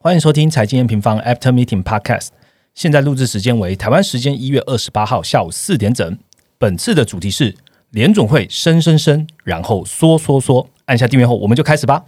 欢迎收听财经 M 平方 After Meeting Podcast。现在录制时间为台湾时间一月二十八号下午四点整。本次的主题是联总会升升升，然后缩缩缩。按下订阅后，我们就开始吧。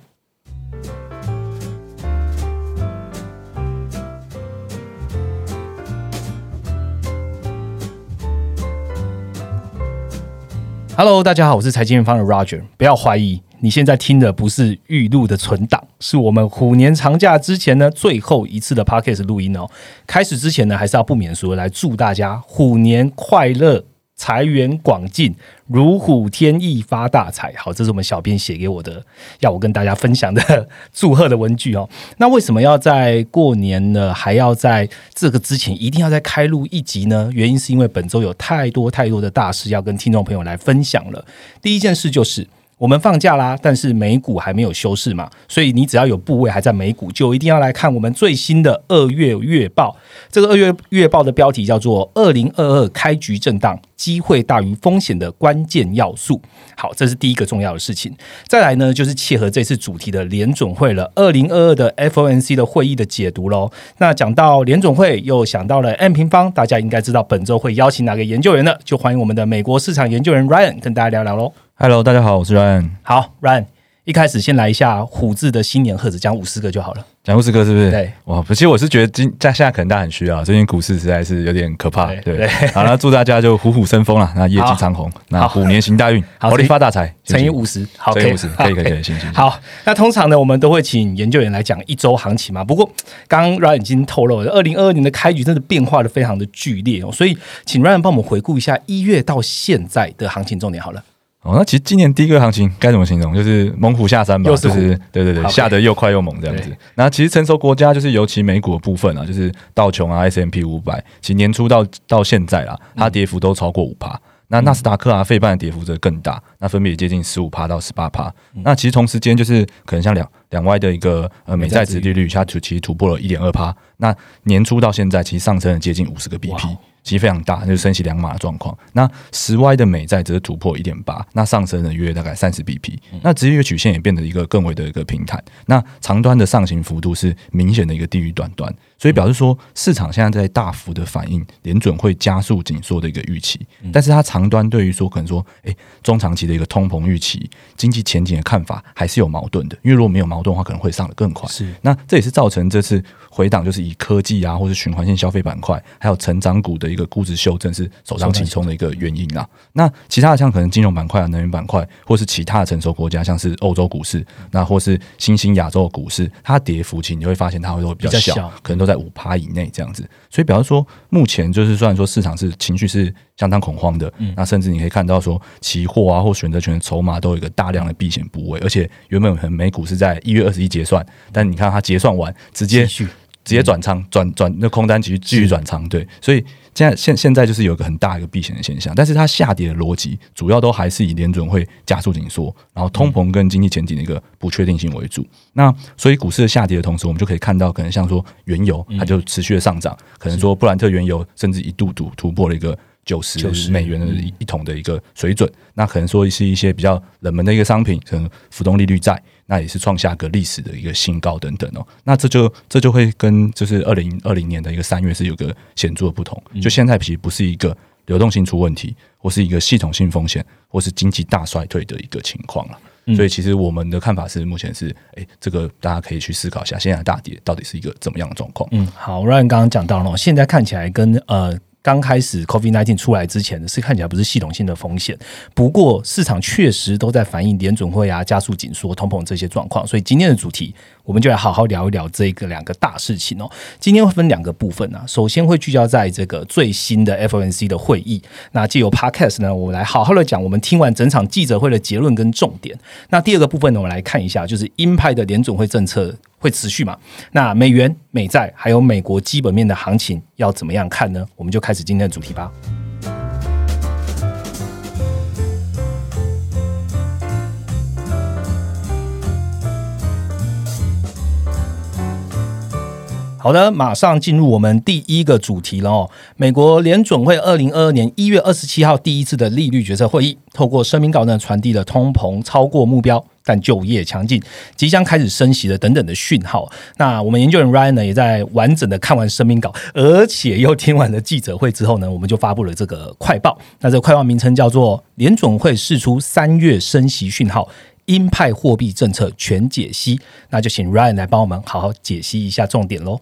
Hello，大家好，我是财经方的 Roger。不要怀疑，你现在听的不是预录的存档，是我们虎年长假之前呢最后一次的 Podcast 录音哦。开始之前呢，还是要不免俗来祝大家虎年快乐。财源广进，如虎添翼，发大财。好，这是我们小编写给我的，要我跟大家分享的祝贺的文具哦。那为什么要在过年呢？还要在这个之前一定要再开录一集呢？原因是因为本周有太多太多的大事要跟听众朋友来分享了。第一件事就是。我们放假啦，但是美股还没有休市嘛，所以你只要有部位还在美股，就一定要来看我们最新的二月月报。这个二月月报的标题叫做“二零二二开局震荡，机会大于风险的关键要素”。好，这是第一个重要的事情。再来呢，就是切合这次主题的联准会了，二零二二的 FOMC 的会议的解读喽。那讲到联准会，又想到了 M 平方，大家应该知道本周会邀请哪个研究员呢？就欢迎我们的美国市场研究员 Ryan 跟大家聊聊喽。Hello，大家好，我是 Ryan。好，Ryan，一开始先来一下虎字的新年贺词，讲五十个就好了。讲五十个是不是？对，哇，其实我是觉得今在现在可能大家很需要，最近股市实在是有点可怕。对，好，那祝大家就虎虎生风了，那业绩长虹，那虎年行大运，好利发大财，乘以五十，好，乘以五十，可以，可以，可以，行行。好，那通常呢，我们都会请研究员来讲一周行情嘛。不过，刚刚 Ryan 已经透露了，二零二二年的开局真的变化的非常的剧烈哦，所以请 Ryan 帮我们回顾一下一月到现在的行情重点好了。哦，那其实今年第一个行情该怎么形容？就是猛虎下山吧，就是对对对，下得又快又猛这样子。那其实成熟国家就是尤其美股的部分啊，就是道琼啊、S M P 五百，其实年初到到现在啊，它跌幅都超过五趴。那纳斯达克啊、费半的跌幅则更大，那分别接近十五趴到十八趴。那其实同时间就是可能像两两外的一个呃美债值利率，它突其实突破了一点二趴。那年初到现在，其实上升了接近五十个 B P。其实非常大，就是升息两码的状况。那十 Y 的美债则是突破一点八，那上升了约大概三十 BP。那直接曲线也变得一个更为的一个平坦。那长端的上行幅度是明显的一个低于短端。所以表示说，市场现在在大幅的反映联准会加速紧缩的一个预期，但是它长端对于说可能说，哎，中长期的一个通膨预期、经济前景的看法还是有矛盾的。因为如果没有矛盾的话，可能会上的更快。是，那这也是造成这次回档，就是以科技啊，或是循环性消费板块，还有成长股的一个估值修正是首当其冲的一个原因啦。那其他的像可能金融板块啊、能源板块，或是其他的成熟国家，像是欧洲股市，那或是新兴亚洲的股市，它跌幅其实你会发现它会会比较小，可能都。在五趴以内这样子，所以表示说，目前就是虽然说市场是情绪是相当恐慌的，那甚至你可以看到说，期货啊或选择权的筹码都有一个大量的避险部位，而且原本可能美股是在一月二十一结算，但你看它结算完直接直接转仓转转那空单，继续继续转仓，对，所以。现在现现在就是有一个很大一个避险的现象，但是它下跌的逻辑主要都还是以联准会加速紧缩，然后通膨跟经济前景的一个不确定性为主。那所以股市的下跌的同时，我们就可以看到，可能像说原油它就持续的上涨，可能说布兰特原油甚至一度突突破了一个。九十美元的一桶的一个水准，那可能说是一些比较冷门的一个商品，可能浮动利率债，那也是创下个历史的一个新高等等哦。那这就这就会跟就是二零二零年的一个三月是有个显著的不同。就现在其实不是一个流动性出问题，或是一个系统性风险，或是经济大衰退的一个情况了。所以其实我们的看法是，目前是哎，这个大家可以去思考一下，现在大跌到底是一个怎么样的状况？嗯，好，Ryan 刚刚讲到了，现在看起来跟呃。刚开始 COVID nineteen 出来之前呢，是看起来不是系统性的风险，不过市场确实都在反映联准会啊加速紧缩、通膨这些状况，所以今天的主题我们就来好好聊一聊这个两个大事情哦。今天会分两个部分啊，首先会聚焦在这个最新的 FOMC 的会议，那借由 Podcast 呢，我们来好好的讲我们听完整场记者会的结论跟重点。那第二个部分呢，我们来看一下就是鹰派的联总会政策。会持续嘛？那美元、美债还有美国基本面的行情要怎么样看呢？我们就开始今天的主题吧。好的，马上进入我们第一个主题了哦。美国联准会二零二二年一月二十七号第一次的利率决策会议，透过声明稿呢，传递了通膨超过目标。但就业强劲，即将开始升息的等等的讯号。那我们研究人 Ryan 呢，也在完整的看完声明稿，而且又听完了记者会之后呢，我们就发布了这个快报。那这个快报名称叫做“联总会释出三月升息讯号，鹰派货币政策全解析”。那就请 Ryan 来帮我们好好解析一下重点喽。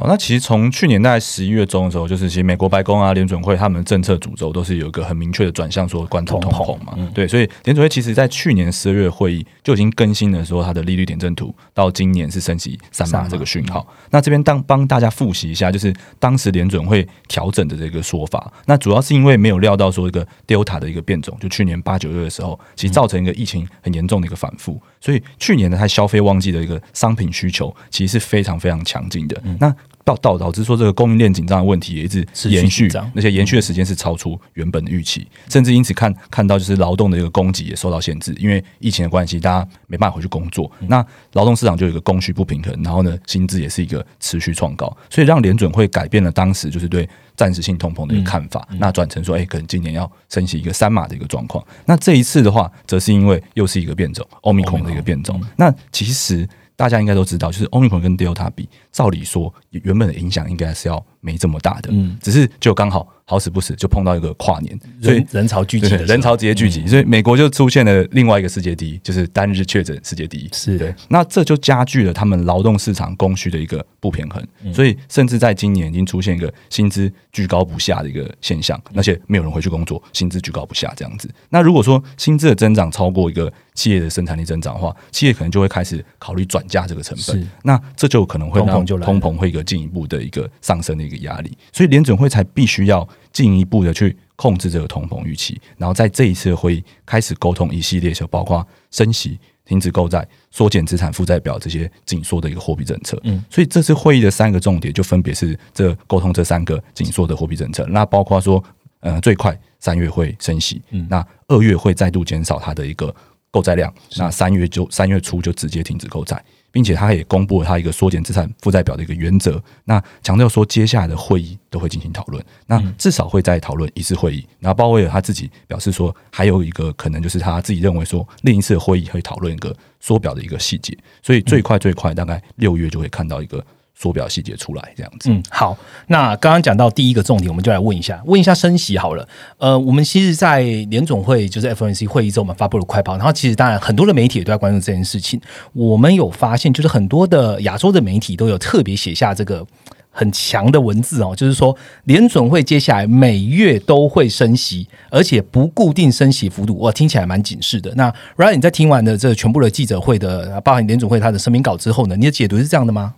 好，那其实从去年大概十一月中的时候，就是其实美国白宫啊、联准会他们政策主轴都是有一个很明确的转向，说关注通膨嘛。对，所以联准会其实在去年十二月会议就已经更新了说它的利率点阵图，到今年是升级三码这个讯号。那这边当帮大家复习一下，就是当时联准会调整的这个说法。那主要是因为没有料到说一个 Delta 的一个变种，就去年八九月的时候，其实造成一个疫情很严重的一个反复。所以去年的它消费旺季的一个商品需求其实是非常非常强劲的。那到导导致说这个供应链紧张的问题也一直延续，那些延续的时间是超出原本的预期，甚至因此看看到就是劳动的一个供给也受到限制，因为疫情的关系，大家没办法回去工作，那劳动市场就有一个供需不平衡，然后呢，薪资也是一个持续创高，所以让联准会改变了当时就是对暂时性通膨的一个看法，那转成说，哎，可能今年要升起一个三码的一个状况。那这一次的话，则是因为又是一个变种欧米孔的一个变种，那其实。大家应该都知道，就是 Omicron 跟 Delta 比，照理说原本的影响应该是要没这么大的，嗯，只是就刚好好死不死就碰到一个跨年，所以人潮聚集，人潮直接聚集，所以美国就出现了另外一个世界第一，就是单日确诊世界第一，是。对，那这就加剧了他们劳动市场供需的一个不平衡，所以甚至在今年已经出现一个薪资居高不下的一个现象，而且没有人回去工作，薪资居高不下这样子。那如果说薪资的增长超过一个企业的生产力增长的话，企业可能就会开始考虑转嫁这个成本，那这就可能会让通膨会一个进一步的一个上升的一个压力，所以联准会才必须要进一步的去控制这个通膨预期，然后在这一次会议开始沟通一系列，就包括升息、停止购债、缩减资产负债表这些紧缩的一个货币政策。嗯，所以这次会议的三个重点就分别是这沟通这三个紧缩的货币政策，那包括说，呃，最快三月会升息，嗯，那二月会再度减少它的一个。购债量，那三月就三月初就直接停止购债，并且他也公布了他一个缩减资产负债表的一个原则。那强调说，接下来的会议都会进行讨论，那至少会再讨论一次会议。然后鲍威尔他自己表示说，还有一个可能就是他自己认为说，另一次会议会讨论一个缩表的一个细节。所以最快最快大概六月就会看到一个。缩表细节出来这样子，嗯，好，那刚刚讲到第一个重点，我们就来问一下，问一下升息好了。呃，我们其实，在联总会就是 FNC 会议之后，我们发布了快报，然后其实当然很多的媒体也都在关注这件事情。我们有发现，就是很多的亚洲的媒体都有特别写下这个很强的文字哦，就是说联总会接下来每月都会升息，而且不固定升息幅度。哇，听起来蛮警示的。那 Ryan，你在听完的这全部的记者会的，包含联总会他的声明稿之后呢，你的解读是这样的吗？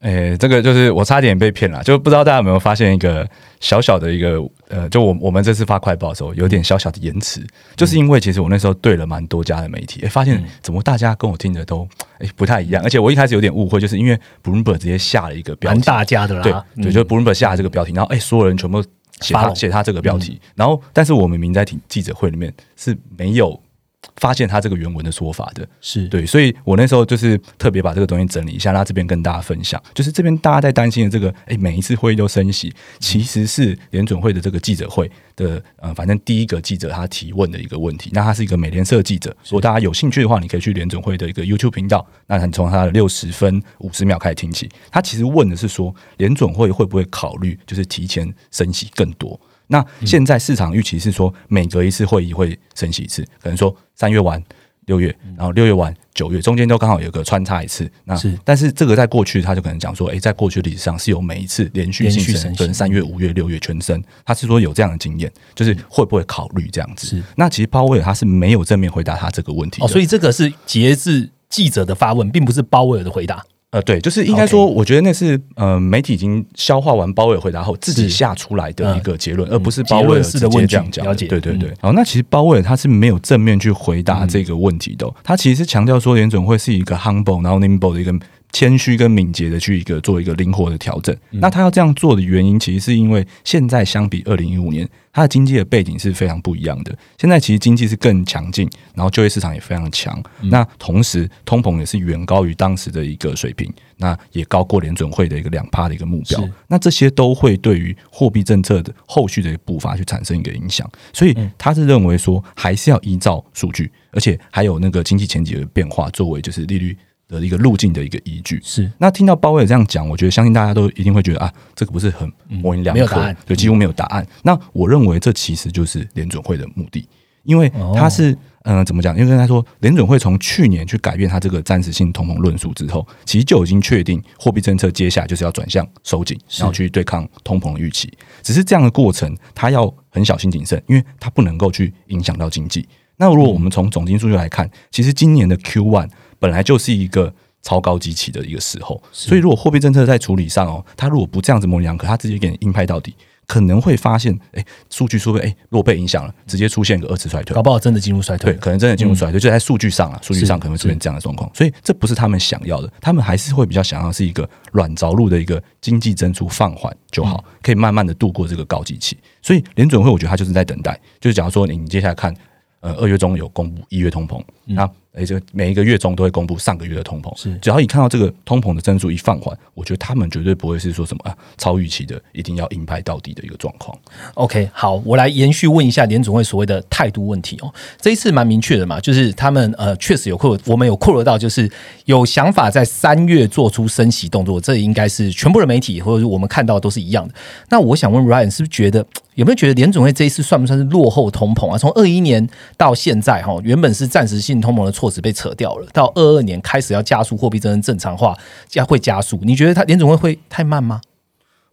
诶，这个就是我差点被骗了，就不知道大家有没有发现一个小小的一个呃，就我我们这次发快报的时候有点小小的延迟，就是因为其实我那时候对了蛮多家的媒体，诶，发现怎么大家跟我听的都诶不太一样，而且我一开始有点误会，就是因为 Bloomberg 直接下了一个标题，大家的啦，对对，就 Bloomberg 下了这个标题，然后诶，所有人全部写他写他这个标题，然后但是我们明在听记者会里面是没有。发现他这个原文的说法的。是。对，所以我那时候就是特别把这个东西整理一下，那这边跟大家分享，就是这边大家在担心的这个，哎，每一次会议都升息，其实是联准会的这个记者会的，呃，反正第一个记者他提问的一个问题，那他是一个美联社记者，如果大家有兴趣的话，你可以去联准会的一个 YouTube 频道，那你从他的六十分五十秒开始听起，他其实问的是说，联准会会不会考虑就是提前升息更多？那现在市场预期是说，每隔一次会议会升息一次，可能说三月完六月，然后六月完九月，中间都刚好有个穿插一次。那是，但是这个在过去他就可能讲说，哎，在过去历史上是有每一次连续性升，跟三月、五月、六月全升，他是说有这样的经验，就是会不会考虑这样子？是。那其实鲍威尔他是没有正面回答他这个问题，哦，所以这个是截至记者的发问，并不是鲍威尔的回答。呃，对，就是应该说，我觉得那是呃，媒体已经消化完鲍威尔回答后自己下出来的一个结论，而不是鲍威尔直接这样讲。对对对。好，那其实鲍威尔他是没有正面去回答这个问题的，他其实是强调说联准会是一个 humble 然后 nimble 的一个。谦虚跟敏捷的去一个做一个灵活的调整。那他要这样做的原因，其实是因为现在相比二零一五年，它的经济的背景是非常不一样的。现在其实经济是更强劲，然后就业市场也非常强。那同时通膨也是远高于当时的一个水平，那也高过联准会的一个两趴的一个目标。那这些都会对于货币政策的后续的步伐去产生一个影响。所以他是认为说，还是要依照数据，而且还有那个经济前景的变化作为就是利率。的一个路径的一个依据是，那听到鲍威尔这样讲，我觉得相信大家都一定会觉得啊，这个不是很模棱两可，对，几乎没有答案。那我认为这其实就是联准会的目的，因为他是嗯，怎么讲？因为他说联准会从去年去改变他这个暂时性通膨论述之后，其实就已经确定货币政策接下来就是要转向收紧，然后去对抗通膨的预期。只是这样的过程，他要很小心谨慎，因为他不能够去影响到经济。那如果我们从总金数据来看，其实今年的 Q one。本来就是一个超高机器的一个时候，所以如果货币政策在处理上哦，它如果不这样子模棱两可，它直接给你硬派到底，可能会发现，哎，数据说不哎，如果被影响了，直接出现个二次衰退，搞不好真的进入衰退，对，可能真的进入衰退，就在数据上啊，数据上可能会出现这样的状况，所以这不是他们想要的，他们还是会比较想要是一个软着陆的一个经济增速放缓就好，可以慢慢的度过这个高基期，所以联准会我觉得他就是在等待，就是假如说你接下来看。呃，二月中有公布一月通膨，那而且每一个月中都会公布上个月的通膨。是，只要一看到这个通膨的增速一放缓，我觉得他们绝对不会是说什么啊超预期的，一定要硬拍到底的一个状况。OK，好，我来延续问一下联总会所谓的态度问题哦。这一次蛮明确的嘛，就是他们呃确实有扩，我们有扩罗到，就是有想法在三月做出升息动作，这应该是全部的媒体或者是我们看到都是一样的。那我想问 Ryan，是不是觉得？有没有觉得联总会这一次算不算是落后通膨啊？从二一年到现在，哈，原本是暂时性通膨的措辞被扯掉了，到二二年开始要加速货币真正正常化，加会加速。你觉得它联总会会太慢吗？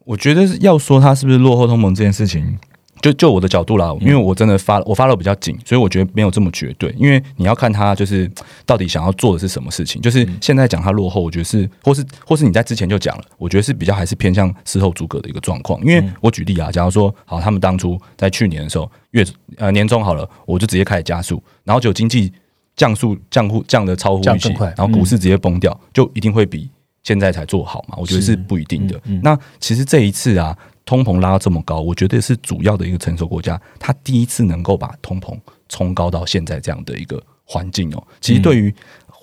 我觉得要说它是不是落后通膨这件事情。就就我的角度啦，因为我真的发我发的比较紧，所以我觉得没有这么绝对。因为你要看他就是到底想要做的是什么事情。就是现在讲他落后，我觉得是或是或是你在之前就讲了，我觉得是比较还是偏向事后诸葛的一个状况。因为我举例啊，假如说好，他们当初在去年的时候月呃年终好了，我就直接开始加速，然后就经济降速降户降的超乎预期，然后股市直接崩掉，就一定会比现在才做好嘛？我觉得是不一定的。那其实这一次啊。通膨拉到这么高，我觉得是主要的一个成熟国家，它第一次能够把通膨冲高到现在这样的一个环境哦。其实对于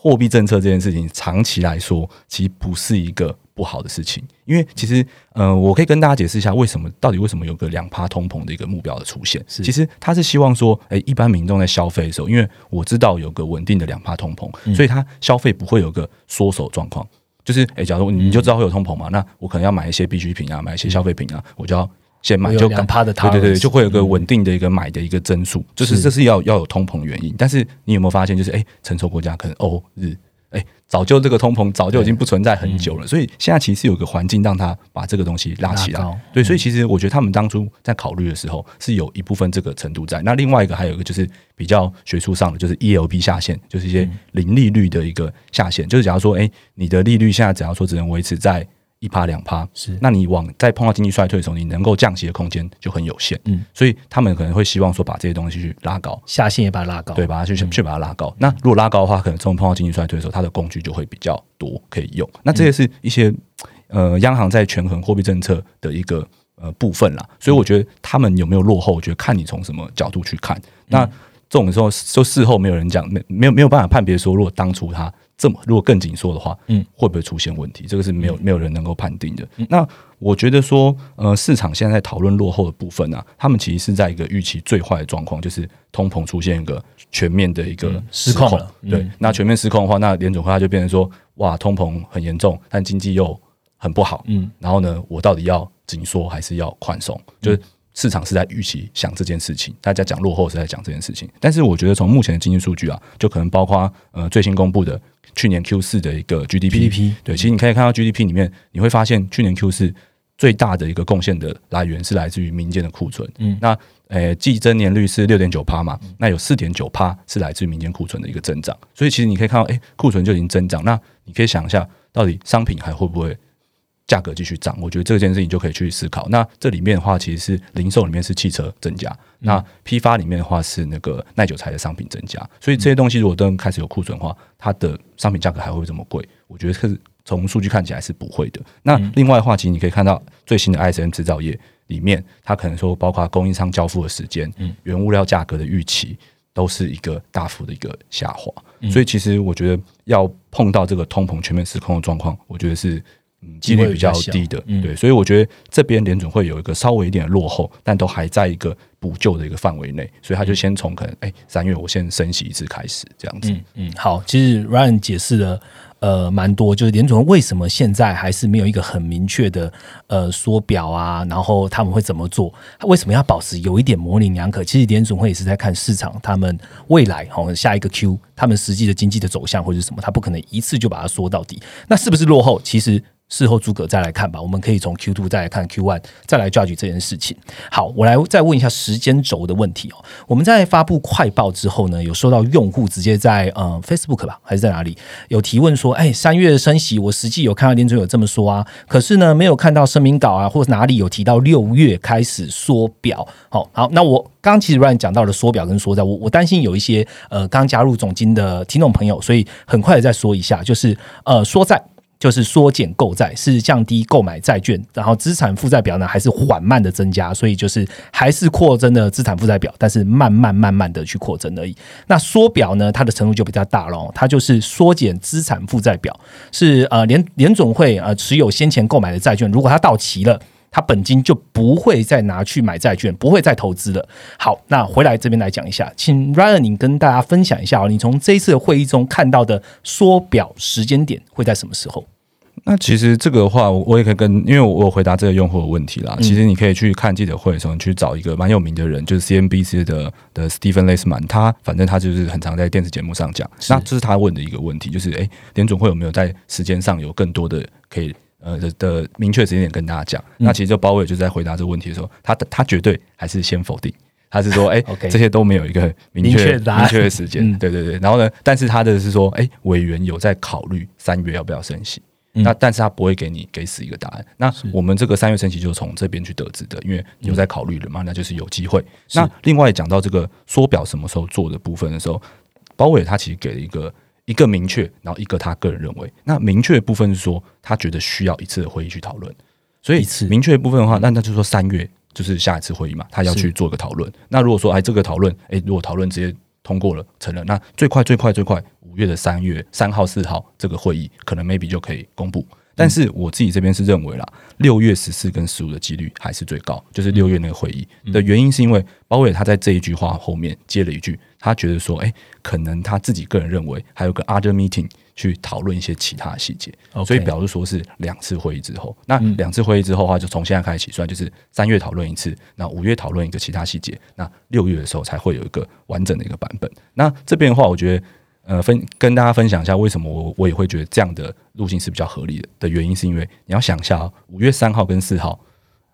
货币政策这件事情，长期来说其实不是一个不好的事情。因为其实，呃，我可以跟大家解释一下，为什么到底为什么有个两趴通膨的一个目标的出现。其实他是希望说，诶，一般民众在消费的时候，因为我知道有个稳定的两趴通膨，所以他消费不会有个缩手状况。就是，哎，假如你就知道会有通膨嘛，那我可能要买一些必需品啊，买一些消费品啊，我就要先买，就敢趴的，对对对，就会有个稳定的一个买的一个增速，就是这是要要有通膨原因。但是你有没有发现，就是哎，成熟国家可能欧日。哎，早就这个通膨早就已经不存在很久了，所以现在其实有个环境让他把这个东西拉起来。对，所以其实我觉得他们当初在考虑的时候是有一部分这个程度在。那另外一个还有一个就是比较学术上的，就是 E L B 下限，就是一些零利率的一个下限。就是假如说，哎，你的利率现在只要说只能维持在。一趴两趴是，那你往在碰到经济衰退的时候，你能够降息的空间就很有限。嗯，所以他们可能会希望说把这些东西去拉高，下限也把它拉高，对，把它去去把它拉高。那如果拉高的话，可能从碰到经济衰退的时候，它的工具就会比较多可以用。那这些是一些呃央行在权衡货币政策的一个呃部分啦。所以我觉得他们有没有落后，我觉得看你从什么角度去看。那这种时候就事后没有人讲，没没有没有办法判别说，如果当初他。这么如果更紧缩的话，嗯，会不会出现问题？这个是没有没有人能够判定的。那我觉得说，呃，市场现在在讨论落后的部分啊，他们其实是在一个预期最坏的状况，就是通膨出现一个全面的一个失控了。对，那全面失控的话，那联总会它就变成说，哇，通膨很严重，但经济又很不好。嗯，然后呢，我到底要紧缩还是要宽松？就是。市场是在预期想这件事情，大家讲落后是在讲这件事情。但是我觉得从目前的经济数据啊，就可能包括呃最新公布的去年 Q 四的一个 GDP，对，其实你可以看到 GDP 里面，你会发现去年 Q 四最大的一个贡献的来源是来自于民间的库存。嗯，那呃季增年率是六点九趴嘛，那有四点九趴是来自于民间库存的一个增长。所以其实你可以看到，哎，库存就已经增长。那你可以想一下，到底商品还会不会？价格继续涨，我觉得这件事情就可以去思考。那这里面的话，其实是零售里面是汽车增加，那批发里面的话是那个耐久材的商品增加。所以这些东西如果都开始有库存的话，它的商品价格还会这么贵？我觉得是从数据看起来是不会的。那另外的话，其实你可以看到最新的 ISM 制造业里面，它可能说包括供应商交付的时间、原物料价格的预期，都是一个大幅的一个下滑。所以其实我觉得要碰到这个通膨全面失控的状况，我觉得是。嗯，几率比较低的，对，所以我觉得这边联准会有一个稍微一点的落后，但都还在一个补救的一个范围内，所以他就先从可能哎三月我先升息一次开始这样子。嗯嗯，好，其实 Ryan 解释了呃蛮多，就是联总会为什么现在还是没有一个很明确的呃缩表啊，然后他们会怎么做？他为什么要保持有一点模棱两可？其实联总会也是在看市场，他们未来哦下一个 Q 他们实际的经济的走向或者什么，他不可能一次就把它缩到底。那是不是落后？其实。事后诸葛再来看吧，我们可以从 Q two 再来看 Q one，再来 judge 这件事情。好，我来再问一下时间轴的问题哦。我们在发布快报之后呢，有收到用户直接在呃 Facebook 吧，还是在哪里有提问说，哎，三月升息，我实际有看到联准有这么说啊，可是呢，没有看到声明稿啊，或者哪里有提到六月开始缩表。好，好，那我刚其实 Ryan 讲到了缩表跟缩债，我我担心有一些呃刚加入总金的听众朋友，所以很快的再说一下，就是呃缩债。就是缩减购债，是降低购买债券，然后资产负债表呢还是缓慢的增加，所以就是还是扩增的资产负债表，但是慢慢慢慢的去扩增而已。那缩表呢，它的程度就比较大了，它就是缩减资产负债表，是呃联联总会呃持有先前购买的债券，如果它到期了。他本金就不会再拿去买债券，不会再投资了。好，那回来这边来讲一下，请 Ryan 你跟大家分享一下哦，你从这一次的会议中看到的缩表时间点会在什么时候？那其实这个的话，我也可以跟，因为我回答这个用户的问题啦。其实你可以去看记者会的时候，去找一个蛮有名的人，就是 CNBC 的的 Stephen Leisman，他反正他就是很常在电视节目上讲。那这是他问的一个问题，就是哎，联总会有没有在时间上有更多的可以？呃的的明确时间点跟大家讲，那其实就包伟就在回答这个问题的时候，他他绝对还是先否定，他是说，哎，这些都没有一个明确明确的时间，对对对。然后呢，但是他的是说，哎，委员有在考虑三月要不要升息，那但是他不会给你给死一个答案。那我们这个三月升息就是从这边去得知的，因为有在考虑了嘛，那就是有机会。那另外讲到这个缩表什么时候做的部分的时候，包伟他其实给了一个。一个明确，然后一个他个人认为，那明确的部分是说他觉得需要一次的会议去讨论，所以明确的部分的话，那那就是说三月就是下一次会议嘛，他要去做个讨论。那如果说哎这个讨论，哎如果讨论直接通过了成了，那最快最快最快五月的三月三号四号这个会议可能 maybe 就可以公布。但是我自己这边是认为啦，六月十四跟十五的几率还是最高，就是六月那个会议的原因是因为包伟他在这一句话后面接了一句，他觉得说，哎，可能他自己个人认为还有个 other meeting 去讨论一些其他细节，所以表示说是两次会议之后，那两次会议之后的话，就从现在开始起算，就是三月讨论一次，那五月讨论一个其他细节，那六月的时候才会有一个完整的一个版本。那这边的话，我觉得。呃，分跟大家分享一下，为什么我我也会觉得这样的路径是比较合理的的原因，是因为你要想一下，五月三号跟四号，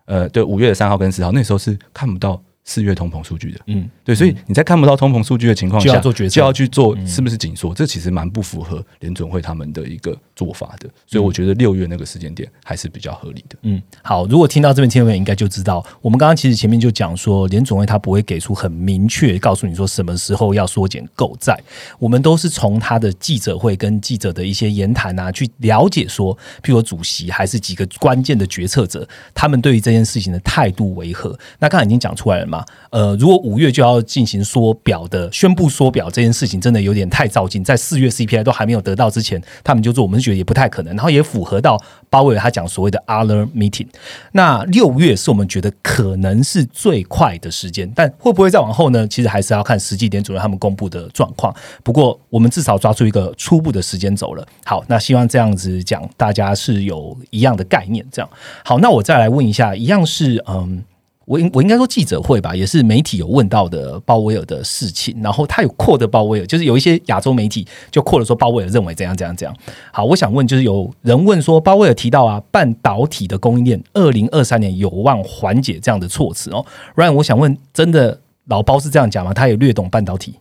呃，对，五月的三号跟四号，那时候是看不到。四月通膨数据的，嗯，对，所以你在看不到通膨数据的情况下，就要做决策，就要去做是不是紧缩，这其实蛮不符合联准会他们的一个做法的。所以我觉得六月那个时间点还是比较合理的。嗯，好，如果听到这边听众应该就知道，我们刚刚其实前面就讲说，联准会他不会给出很明确告诉你说什么时候要缩减购债，我们都是从他的记者会跟记者的一些言谈啊，去了解说，譬如主席还是几个关键的决策者，他们对于这件事情的态度为何？那刚才已经讲出来了嘛？呃，如果五月就要进行缩表的宣布缩表这件事情，真的有点太照进，在四月 CPI 都还没有得到之前，他们就做，我们觉得也不太可能，然后也符合到鲍威尔他讲所谓的 other meeting。那六月是我们觉得可能是最快的时间，但会不会再往后呢？其实还是要看实际点主任他们公布的状况。不过我们至少抓住一个初步的时间走了。好，那希望这样子讲，大家是有一样的概念。这样好，那我再来问一下，一样是嗯。我应我应该说记者会吧，也是媒体有问到的鲍威尔的事情，然后他有扩的鲍威尔，就是有一些亚洲媒体就扩了说鲍威尔认为怎样怎样怎样。好，我想问，就是有人问说鲍威尔提到啊，半导体的供应链二零二三年有望缓解这样的措辞哦。Ryan，我想问，真的老包是这样讲吗？他也略懂半导体？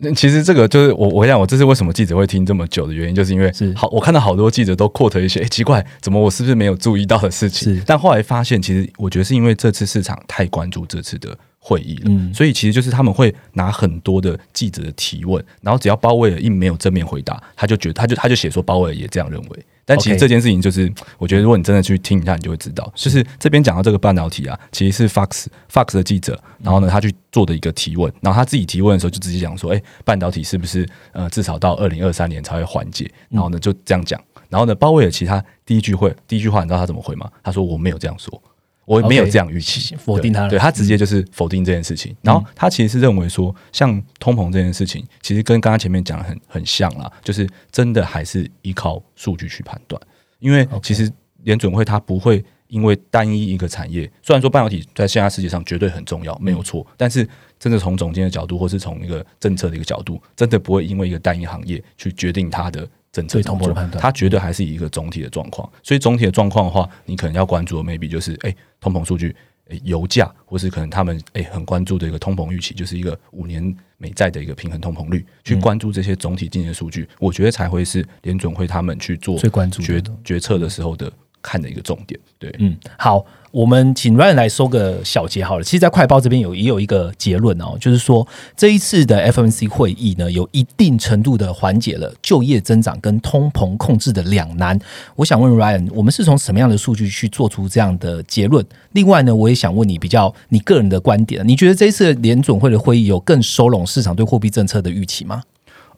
那其实这个就是我我想我这是为什么记者会听这么久的原因，就是因为是好我看到好多记者都 quote 一些，哎奇怪，怎么我是不是没有注意到的事情？是，但后来发现，其实我觉得是因为这次市场太关注这次的会议了，所以其实就是他们会拿很多的记者的提问，然后只要鲍威尔一没有正面回答，他就觉得他就他就写说鲍威尔也这样认为。但其实这件事情就是，我觉得如果你真的去听一下，你就会知道，就是这边讲到这个半导体啊，其实是 Fox Fox 的记者，然后呢，他去做的一个提问，然后他自己提问的时候就直接讲说，哎、半导体是不是呃至少到二零二三年才会缓解？然后呢就这样讲，然后呢鲍威尔其他第一句会第一句话你知道他怎么回吗？他说我没有这样说。我没有这样预期，否定他对他直接就是否定这件事情。然后他其实是认为说，像通膨这件事情，其实跟刚刚前面讲的很很像啦，就是真的还是依靠数据去判断。因为其实联准会它不会因为单一一个产业，虽然说半导体在现在世界上绝对很重要，没有错，但是真的从总监的角度，或是从一个政策的一个角度，真的不会因为一个单一行业去决定它的政策对怎么做通膨的判断它绝对还是以一个总体的状况。所以总体的状况的话，你可能要关注的 maybe 就是哎、通膨数据。诶油价，或是可能他们诶很关注的一个通膨预期，就是一个五年美债的一个平衡通膨率，去嗯关注这些总体经济数据，我觉得才会是联准会他们去做最关注决决策的时候的看的一个重点。对，嗯，好，我们请 Ryan 来收个小结好了。其实，在快报这边有也有一个结论哦，就是说这一次的 FOMC 会议呢，有一定程度的缓解了就业增长跟通膨控制的两难。我想问 Ryan，我们是从什么样的数据去做出这样的结论？另外呢，我也想问你比较你个人的观点，你觉得这一次联准会的会议有更收拢市场对货币政策的预期吗？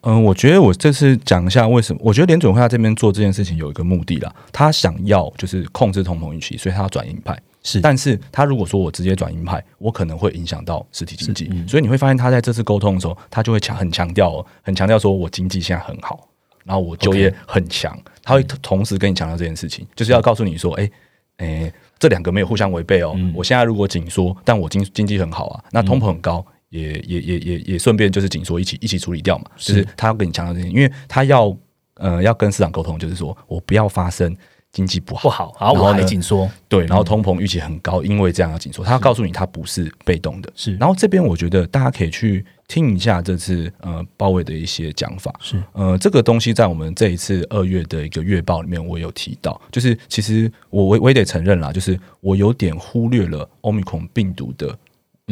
嗯，我觉得我这次讲一下为什么，我觉得联准会他这边做这件事情有一个目的啦，他想要就是控制通膨预期，所以他要转鹰派。是但是他如果说我直接转鹰派，我可能会影响到实体经济，嗯所以你会发现他在这次沟通的时候，他就会强很强调、哦，很强调说我经济现在很好，然后我就业很强他会同时跟你强调这件事情，就是要告诉你说，哎、诶、这两个没有互相违背哦。嗯我现在如果紧缩，但我经经济很好啊，那通膨很高。也也也也也顺便就是紧缩一起一起处理掉嘛，就是他要跟你强调这些，因为他要呃要跟市场沟通，就是说我不要发生经济不好不好，然后呢还紧缩，对，然后通膨预期很高，因为这样要紧缩，他要告诉你他不是被动的。是。然后这边我觉得大家可以去听一下这次呃鲍威的一些讲法。是。呃，这个东西在我们这一次二月的一个月报里面，我有提到，就是其实我我我也得承认啦，就是我有点忽略了欧米孔病毒的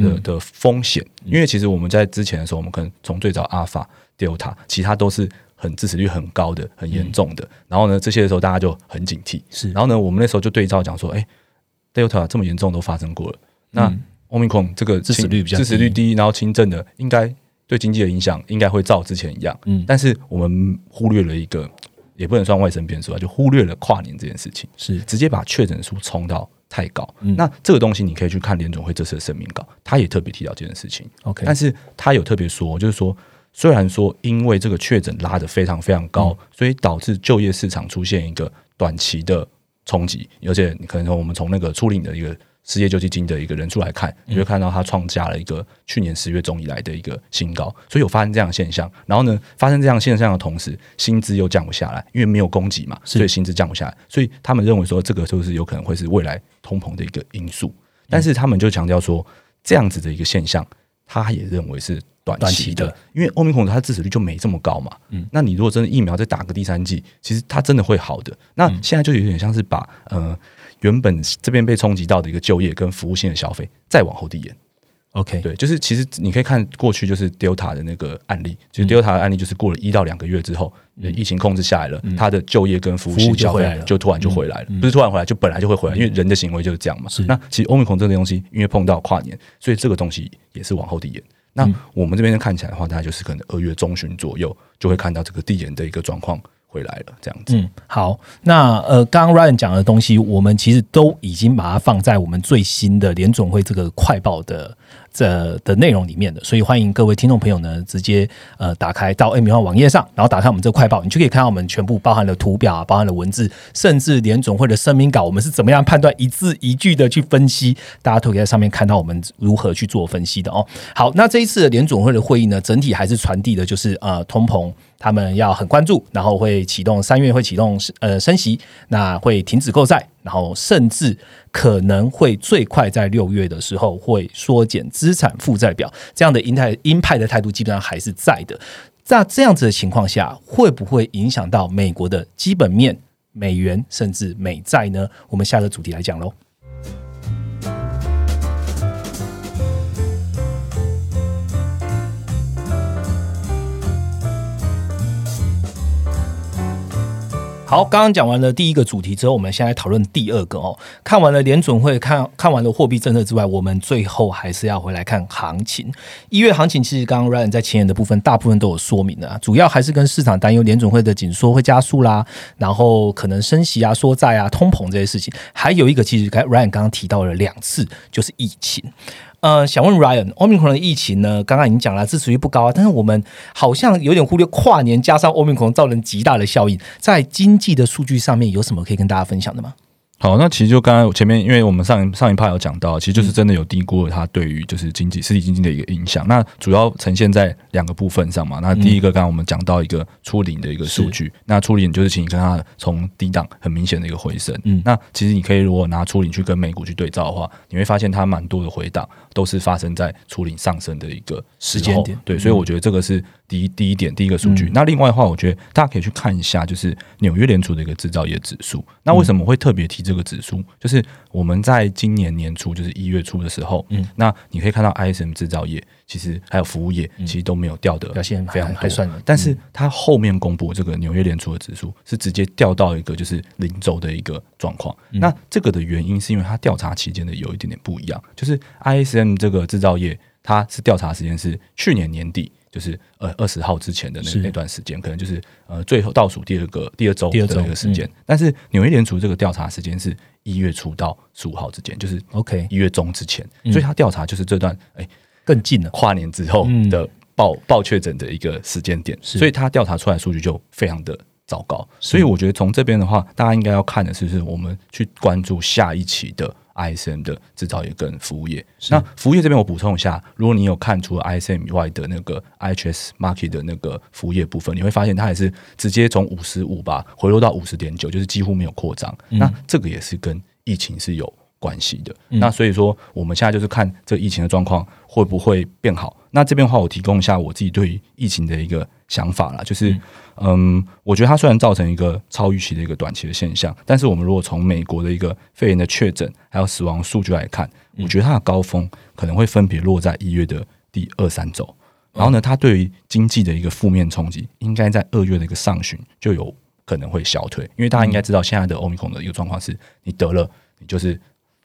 的的风险，因为其实我们在之前的时候，我们可能从最早阿法、Delta，其他都是很致死率很高的、很严重的。然后呢，这些的时候大家就很警惕。是。然后呢，我们那时候就对照讲说，哎，Delta 这么严重都发生过了，那 Omicron 这个致死率比较低。致死率低，然后轻症的应该对经济的影响应该会照之前一样。嗯。但是我们忽略了一个，也不能算外生变数啊，就忽略了跨年这件事情。是。直接把确诊数冲到太高。嗯那这个东西你可以去看联总会这次的声明稿，他也特别提到这件事情。OK，但是他有特别说，就是说，虽然说因为这个确诊拉得非常非常高，嗯所以导致就业市场出现一个短期的冲击，而且你可能我们从那个初领的一个失业救济金的一个人数来看，你会看到它创下了一个去年十月中以来的一个新高，所以有发生这样的现象。然后呢，发生这样现象的同时，薪资又降不下来，因为没有供给嘛，所以薪资降不下来，所以他们认为说这个就是有可能会是未来通膨的一个因素。但是他们就强调说，这样子的一个现象，他也认为是短短期期的，的因为欧米孔它致死率就没这么高嘛。嗯，那你如果真的疫苗再打个第三剂，其实它真的会好的。那现在就有点像是把呃原本这边被冲击到的一个就业跟服务性的消费再往后递延。OK，对，就是其实你可以看过去就是 Delta 的那个案例，就 Delta 的案例就是过了一到两个月之后，疫情控制下来了，它的就业跟服务性消就回来了。就突然就回来了，不是突然回来，就本来就会回来，因为人的行为就是这样嘛。那其实欧米孔这个东西，因为碰到跨年，所以这个东西也是往后递延。那嗯。我们这边看起来的话，大概就是可能二月中旬左右就会看到这个递延的一个状况回来了，这样子。嗯，好，那呃，刚刚 Ryan 讲的东西，我们其实都已经把它放在我们最新的联总会这个快报的这的内容里面的，所以欢迎各位听众朋友呢，直接呃打开到 A 米号网页上，然后打开我们这个快报，你就可以看到我们全部包含了图表啊，包含了文字，甚至联总会的声明稿，我们是怎么样判断一字一句的去分析，大家都可以在上面看到我们如何去做分析的哦。好，那这一次的联总会的会议呢，整体还是传递的就是呃通膨。他们要很关注，然后会启动三月会启动呃升息，那会停止购债，然后甚至可能会最快在六月的时候会缩减资产负债表，这样的鹰派鹰派的态度基本上还是在的。在这样子的情况下，会不会影响到美国的基本面、美元甚至美债呢？我们下个主题来讲喽。好，刚刚讲完了第一个主题之后，我们现在讨论第二个哦。看完了联准会，看看完了货币政策之外，我们最后还是要回来看行情。一月行情其实刚刚 Ryan 在前言的部分，大部分都有说明的，主要还是跟市场担忧联准会的紧缩会加速啦，然后可能升息啊、缩债啊、通膨这些事情。还有一个，其实 Ryan 刚刚提到了两次，就是疫情。呃，想问 Ryan，欧米恐龙的疫情呢？刚刚已经讲了，支持率不高啊，但是我们好像有点忽略跨年加上欧米恐龙造成极大的效应，在经济的数据上面有什么可以跟大家分享的吗？好，那其实就刚刚前面，因为我们上上一趴有讲到，其实就是真的有低估了它对于就是经济实体经济的一个影响。那主要呈现在两个部分上嘛。那第一个，刚刚我们讲到一个初领的一个数据，那初领就是请你跟它从低档很明显的一个回升。嗯，那其实你可以如果拿初领去跟美股去对照的话，你会发现它蛮多的回档都是发生在初领上升的一个时间点。对，所以我觉得这个是。第一第一点，第一个数据。那另外的话，我觉得大家可以去看一下，就是纽约联储的一个制造业指数。那为什么会特别提这个指数？就是我们在今年年初，就是一月初的时候，嗯，那你可以看到 ISM 制造业其实还有服务业，其实都没有掉的表现非常还算。但是它后面公布这个纽约联储的指数是直接掉到一个就是零轴的一个状况。那这个的原因是因为它调查期间的有一点点不一样，就是 ISM 这个制造业它是调查时间是去年年底。就是呃二十号之前的那那段时间，可能就是呃最后倒数第二个第二周的那个时间。但是纽约联储这个调查时间是一月初到十五号之间，就是 OK 一月中之前，所以他调查就是这段哎更近了跨年之后的报报确诊的一个时间点，所以他调查出来数据就非常的糟糕。所以我觉得从这边的话，大家应该要看的是不是我们去关注下一期的。ISM 的制造业跟服务业，那服务业这边我补充一下，如果你有看除了 ISM 以外的那个 IHS Market 的那个服务业部分，你会发现它也是直接从五十五吧回落到五十点九，就是几乎没有扩张。那这个也是跟疫情是有关系的。那所以说，我们现在就是看这疫情的状况会不会变好。那这边的话，我提供一下我自己对疫情的一个想法啦，就是。嗯，我觉得它虽然造成一个超预期的一个短期的现象，但是我们如果从美国的一个肺炎的确诊还有死亡数据来看，我觉得它的高峰可能会分别落在一月的第二三周，然后呢，它对于经济的一个负面冲击，应该在二月的一个上旬就有可能会消退，因为大家应该知道现在的欧米孔的一个状况是，你得了，你就是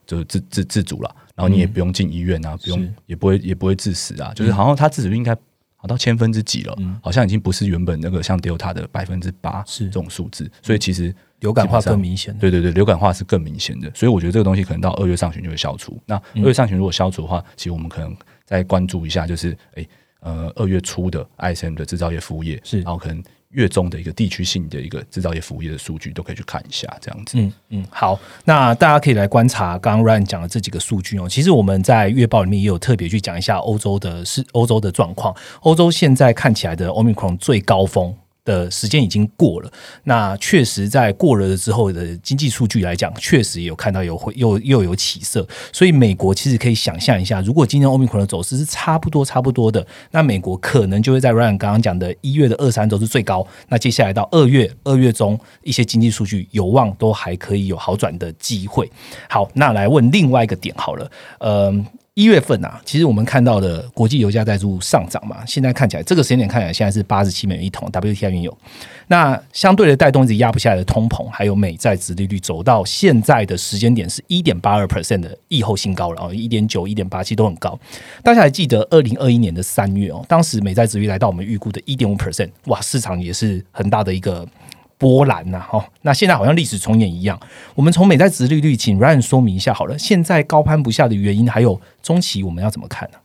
就是自自自主了，然后你也不用进医院啊，不用也不会也不会致死啊，就是好像它致死率应该好。到千分之几了，好像已经不是原本那个像 Delta 的百分之八是这种数字，所以其实流感化更明显。对对对，流感化是更明显的，所以我觉得这个东西可能到二月上旬就会消除。那二月上旬如果消除的话，其实我们可能再关注一下，就是诶呃二月初的 ISM 的制造业服务业是，然后可能。月中的一个地区性的一个制造业服务业的数据都可以去看一下，这样子。嗯嗯，好，那大家可以来观察刚刚 Ryan 讲的这几个数据哦。其实我们在月报里面也有特别去讲一下欧洲的是欧洲的状况。欧洲现在看起来的 Omicron 最高峰。的时间已经过了，那确实在过了之后的经济数据来讲，确实有看到有会又又有起色，所以美国其实可以想象一下，如果今天欧米克的走势是差不多差不多的，那美国可能就会在 Ryan 刚刚讲的一月的二三周是最高，那接下来到二月二月中一些经济数据有望都还可以有好转的机会。好，那来问另外一个点好了，嗯。一月份啊，其实我们看到的国际油价在度上涨嘛，现在看起来这个时间点看起来现在是八十七美元一桶 WTI 原油，那相对的带动一直压不下来的通膨，还有美债殖利率走到现在的时间点是一点八二 percent 的疫后新高了哦，一点九、一点八七都很高。大家还记得二零二一年的三月哦，当时美债殖率来到我们预估的一点五 percent，哇，市场也是很大的一个。波澜呐，哈，那现在好像历史重演一样。我们从美债值利率，请 Ryan 说明一下好了。现在高攀不下的原因，还有中期我们要怎么看呢？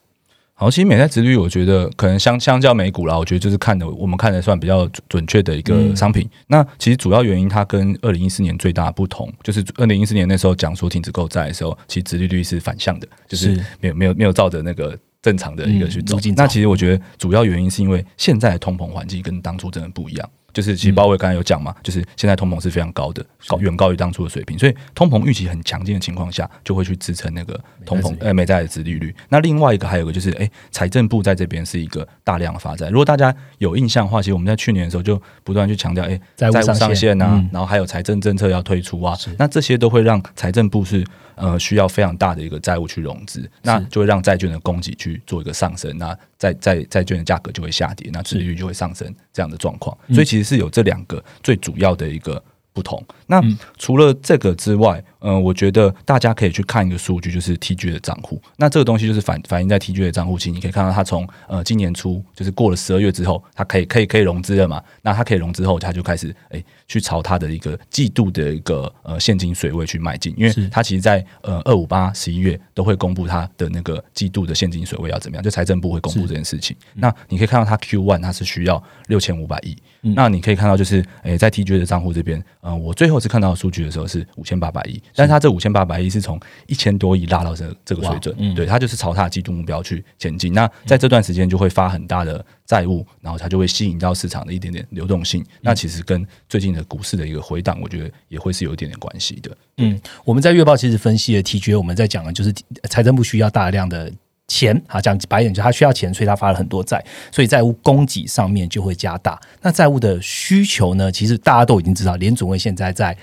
好，其实美债值率，我觉得可能相相较美股啦，我觉得就是看的我们看的算比较准确的一个商品。那其实主要原因，它跟二零一四年最大不同，就是二零一四年那时候讲说停止购债的时候，其实值利率是反向的，就是没有没有没有照着那个正常的一个去走。那其实我觉得主要原因是因为现在的通膨环境跟当初真的不一样。就是其实包伟刚才有讲嘛，就是现在通膨是非常高的，高远高于当初的水平，所以通膨预期很强劲的情况下，就会去支撑那个通膨呃美债的殖利率。那另外一个还有个就是，哎，财政部在这边是一个大量的发债。如果大家有印象的话，其实我们在去年的时候就不断去强调，哎，债务上限啊，然后还有财政政策要推出啊，那这些都会让财政部是。呃，需要非常大的一个债务去融资，那就会让债券的供给去做一个上升，那债债债券的价格就会下跌，那利率就会上升这样的状况。所以其实是有这两个最主要的一个。不同。那除了这个之外，嗯，我觉得大家可以去看一个数据，就是 TG 的账户。那这个东西就是反反映在 TG 的账户期，你可以看到它从呃今年初，就是过了十二月之后，它可以可以可以融资了嘛？那它可以融资后，它就开始诶去朝它的一个季度的一个呃现金水位去迈进，因为它其实，在呃二五八十一月都会公布它的那个季度的现金水位要怎么样，就财政部会公布这件事情。那你可以看到它 Q one 它是需要六千五百亿，那你可以看到就是诶在 TG 的账户这边，嗯，我最后是看到数据的时候是五千八百亿，但是它这五千八百亿是从一千多亿拉到这这个水准，对，它就是朝它的季度目标去前进。那在这段时间就会发很大的债务，然后它就会吸引到市场的一点点流动性。那其实跟最近的股市的一个回档，我觉得也会是有一点点关系的。嗯，我们在月报其实分析了 TG，我们在讲的就是财政部需要大量的。钱啊，讲白点就他需要钱，所以他发了很多债，所以债务供给上面就会加大。那债务的需求呢？其实大家都已经知道，联总会现在在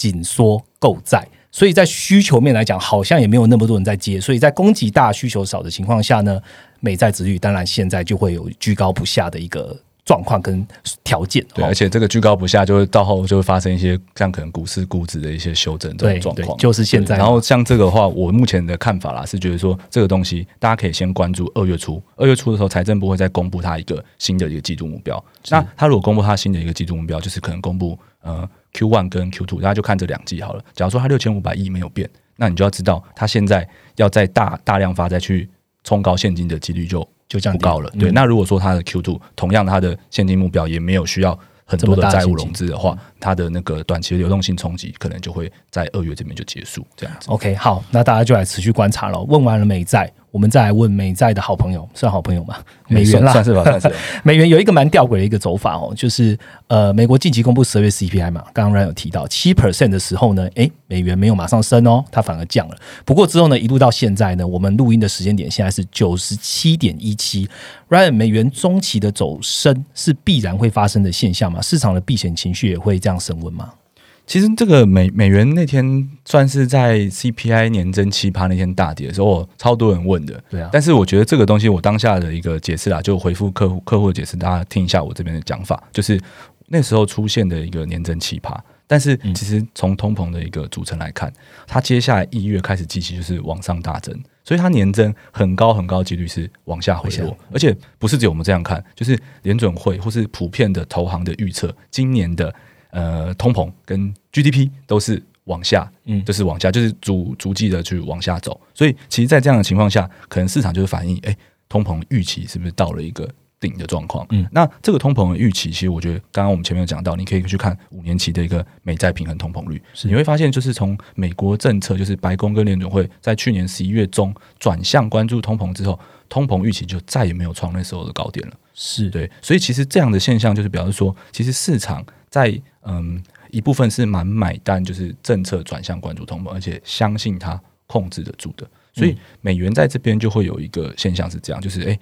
紧缩购债，所以在需求面来讲，好像也没有那么多人在接。所以在供给大、需求少的情况下呢，美债值率当然现在就会有居高不下的一个。状况跟条件，对，而且这个居高不下，就会到后就会发生一些像可能股市估值的一些修正这种状况，就是现在。然后像这个话，我目前的看法啦，是觉得说这个东西大家可以先关注二月初，二月初的时候，财政部会再公布它一个新的一个季度目标。那它如果公布它新的一个季度目标，就是可能公布呃 Q one 跟 Q two，大家就看这两季好了。假如说它六千五百亿没有变，那你就要知道它现在要再大大量发债去冲高现金的几率就。就降高了，对。那如果说它的 Q two 同样它的现金目标也没有需要很多的债务融资的话，它的那个短期的流动性冲击可能就会在二月这边就结束，这样子。OK，好，那大家就来持续观察了。问完了美债。我们再来问美债的好朋友，算好朋友吗？美元啦，算是吧，算是。美元有一个蛮吊诡的一个走法哦，就是呃，美国近期公布十二月 CPI 嘛，刚刚 Ryan 有提到七 percent 的时候呢，诶，美元没有马上升哦，它反而降了。不过之后呢，一路到现在呢，我们录音的时间点现在是九十七点一七，Ryan 美元中期的走升是必然会发生的现象嘛？市场的避险情绪也会这样升温吗？其实这个美美元那天算是在 CPI 年增七趴那天大跌的时候，超多人问的。对啊，但是我觉得这个东西我当下的一个解释啦，就回复客户客户的解释，大家听一下我这边的讲法，就是那时候出现的一个年增七趴，但是其实从通膨的一个组成来看，它接下来一月开始机器就是往上大增，所以它年增很高很高几率是往下回落，而且不是只有我们这样看，就是联准会或是普遍的投行的预测，今年的。呃，通膨跟 GDP 都是往下，嗯，就是往下，就是逐逐季的去往下走。所以，其实，在这样的情况下，可能市场就是反映，哎，通膨预期是不是到了一个顶的状况？嗯，那这个通膨的预期，其实我觉得，刚刚我们前面有讲到，你可以去看五年期的一个美债平衡通膨率，你会发现，就是从美国政策，就是白宫跟联准会在去年十一月中转向关注通膨之后，通膨预期就再也没有创那时候的高点了。是对，所以其实这样的现象就是表示说，其实市场在嗯，一部分是蛮买单，就是政策转向关注通膨，而且相信它控制得住的。所以美元在这边就会有一个现象是这样，就是诶，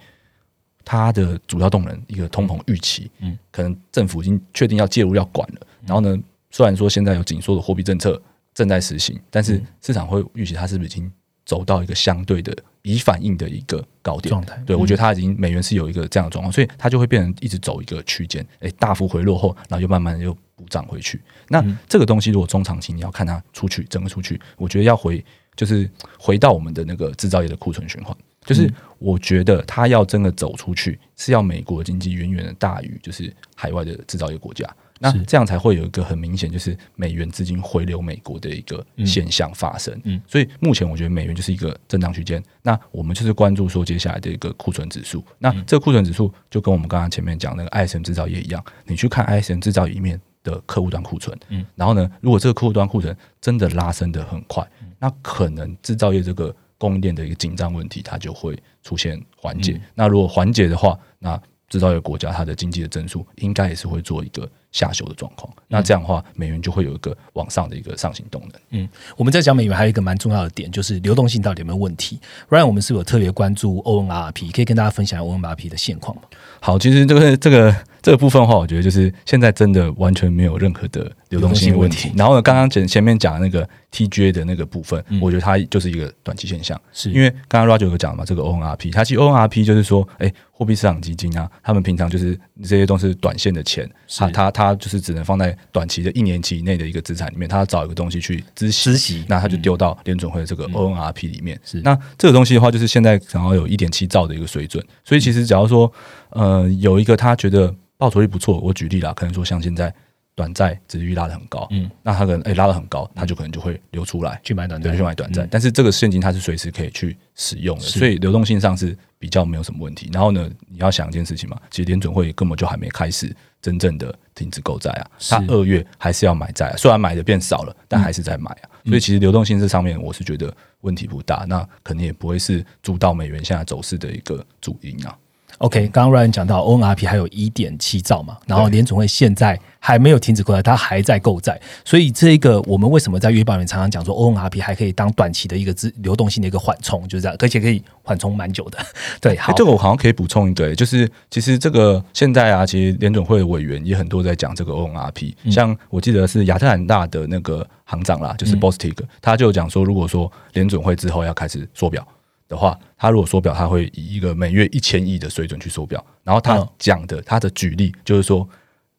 它的主要动能一个通膨预期，嗯，可能政府已经确定要介入要管了。然后呢，虽然说现在有紧缩的货币政策正在实行，但是市场会预期它是不是已经走到一个相对的。已反应的一个高点。状态，对我觉得它已经美元是有一个这样的状况，所以它就会变成一直走一个区间，诶，大幅回落后，然后又慢慢的又补涨回去。那这个东西如果中长期你要看它出去，整个出去，我觉得要回就是回到我们的那个制造业的库存循环，就是我觉得它要真的走出去，是要美国经济远远的大于就是海外的制造业国家。那这样才会有一个很明显，就是美元资金回流美国的一个现象发生。嗯，所以目前我觉得美元就是一个震荡区间。那我们就是关注说接下来的一个库存指数。那这个库存指数就跟我们刚刚前面讲那个 ISM 制造业一样，你去看 ISM 制造业里面的客户端库存。嗯，然后呢，如果这个客户端库存真的拉升的很快，那可能制造业这个供应链的一个紧张问题它就会出现缓解。那如果缓解的话，那制造业国家它的经济的增速应该也是会做一个。下修的状况，那这样的话，美元就会有一个往上的一个上行动能。嗯，我们在讲美元还有一个蛮重要的点，就是流动性到底有没有问题？Ryan，我们是有特别关注 ONRP，可以跟大家分享 ONRP 的现况吗？好，其实这个这个这个部分的话，我觉得就是现在真的完全没有任何的流动性问题。然后呢，刚刚前前面讲的那个 TGA 的那个部分，我觉得它就是一个短期现象，是因为刚刚 Roger 有讲嘛，这个 ONRP，它其实 ONRP 就是说，哎，货币市场基金啊，他们平常就是这些都是短线的钱，它它。他就是只能放在短期的一年期以内的一个资产里面，他要找一个东西去孳息，孳息。那他就丢到联准会的这个 ONRP 里面。是。那这个东西的话，就是现在想要有一点七兆的一个水准，所以其实假如说呃有一个他觉得报酬率不错，我举例啦，可能说像现在短债殖利率拉的很高，嗯，那他可能诶、拉的很高，他就可能就会流出来。去买短债。去买短债，但是这个现金它是随时可以去使用的，所以流动性上是比较没有什么问题。然后呢，你要想一件事情嘛，其实联准会根本就还没开始真正的停止购债啊，是它二月还是要买债、啊，虽然买的变少了，但还是在买啊。所以其实流动性这上面，我是觉得问题不大，那肯定也不会是主导美元现在走势的一个主因啊。OK，刚刚 Ryan 讲到 ONRP 还有一点七兆嘛，然后对。联总会现在还没有停止购债，它还在购债，所以这个我们为什么在月报里面常常讲说 ONRP 还可以当短期的一个资流动性的一个缓冲，就是这样，而且可以缓冲蛮久的。对，好，欸这个我好像可以补充一个、欸就是其实这个现在啊，其实联总会的委员也很多在讲这个 ONRP，、像我记得是亚特兰大的那个行长啦，就是 Bostic，、他就讲说，如果说联总会之后要开始缩表的话，他如果缩表，他会以一个每月一千亿的水准去缩表，然后他嗯讲的他的举例就是说，